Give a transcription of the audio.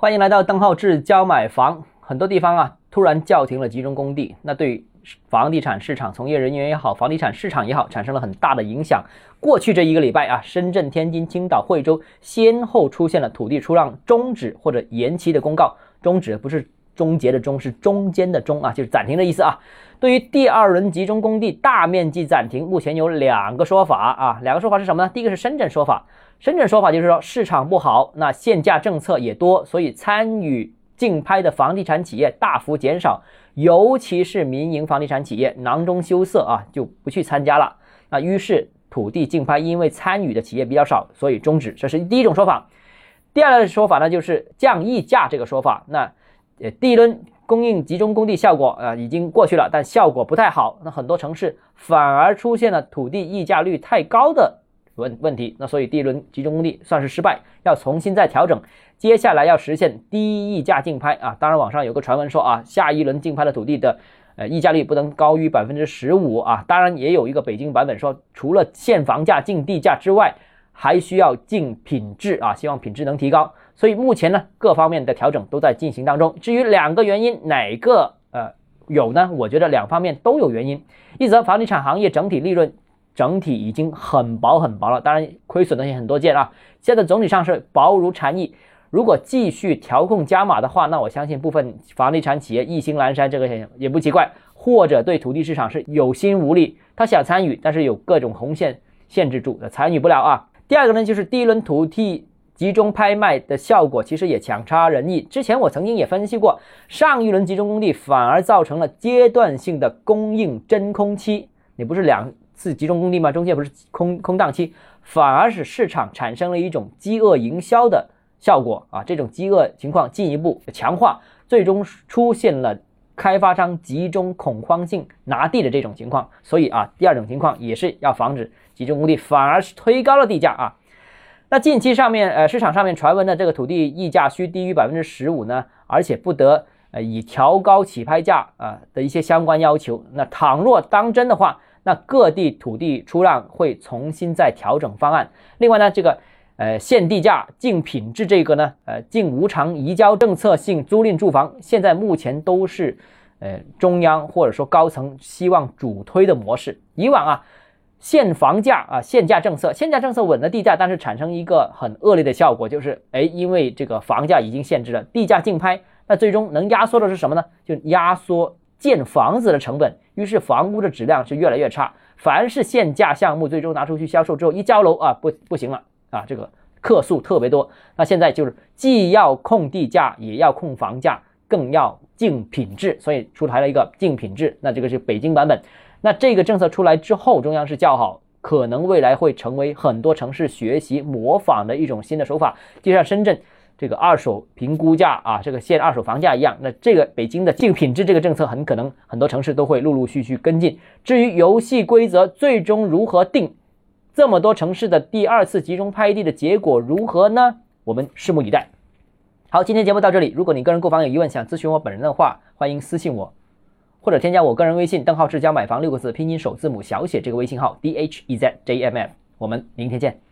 欢迎来到邓浩志教买房。很多地方啊，突然叫停了集中供地，那对房地产市场从业人员也好，房地产市场也好，产生了很大的影响。过去这一个礼拜啊，深圳、天津、青岛、惠州先后出现了土地出让终止或者延期的公告。终止不是终结的终，是中间的中啊，就是暂停的意思啊。对于第二轮集中供地大面积暂停，目前有两个说法啊，两个说法是什么呢？第一个是深圳说法。深圳说法就是说市场不好，那限价政策也多，所以参与竞拍的房地产企业大幅减少，尤其是民营房地产企业囊中羞涩啊，就不去参加了。那于是土地竞拍因为参与的企业比较少，所以终止。这是第一种说法。第二个说法呢，就是降溢价这个说法。那呃，第一轮供应集中供地效果啊已经过去了，但效果不太好。那很多城市反而出现了土地溢价率太高的。问问题，那所以第一轮集中供地算是失败，要重新再调整。接下来要实现低溢价竞拍啊！当然，网上有个传闻说啊，下一轮竞拍的土地的呃溢价率不能高于百分之十五啊。当然，也有一个北京版本说，除了限房价、竞地价之外，还需要竞品质啊，希望品质能提高。所以目前呢，各方面的调整都在进行当中。至于两个原因哪个呃有呢？我觉得两方面都有原因。一则房地产行业整体利润。整体已经很薄很薄了，当然亏损的也很多件啊。现在总体上是薄如蝉翼。如果继续调控加码的话，那我相信部分房地产企业意兴阑珊，这个也不奇怪。或者对土地市场是有心无力，他想参与，但是有各种红线限制住，参与不了啊。第二个呢，就是第一轮土地集中拍卖的效果其实也强差人意。之前我曾经也分析过，上一轮集中供地反而造成了阶段性的供应真空期，你不是两。次集中供地嘛，中介不是空空档期，反而使市场产生了一种饥饿营销的效果啊！这种饥饿情况进一步强化，最终出现了开发商集中恐慌性拿地的这种情况。所以啊，第二种情况也是要防止集中供地，反而是推高了地价啊。那近期上面呃市场上面传闻的这个土地溢价需低于百分之十五呢，而且不得呃以调高起拍价啊的一些相关要求。那倘若当真的话，那各地土地出让会重新再调整方案。另外呢，这个呃限地价、净品质这个呢，呃净无偿移交政策性租赁住房，现在目前都是呃中央或者说高层希望主推的模式。以往啊限房价啊限价政策，限价政策稳了地价，但是产生一个很恶劣的效果，就是哎因为这个房价已经限制了，地价竞拍，那最终能压缩的是什么呢？就压缩。建房子的成本，于是房屋的质量是越来越差。凡是限价项目，最终拿出去销售之后，一交楼啊，不不行了啊，这个客诉特别多。那现在就是既要控地价，也要控房价，更要竞品质，所以出台了一个竞品质。那这个是北京版本。那这个政策出来之后，中央是叫好，可能未来会成为很多城市学习模仿的一种新的手法，就像深圳。这个二手评估价啊，这个限二手房价一样，那这个北京的净品质这个政策，很可能很多城市都会陆陆续续跟进。至于游戏规则最终如何定，这么多城市的第二次集中拍地的结果如何呢？我们拭目以待。好，今天节目到这里。如果你个人购房有疑问，想咨询我本人的话，欢迎私信我，或者添加我个人微信“邓浩志教买房”六个字拼音首字母小写这个微信号 d h e z j m m。我们明天见。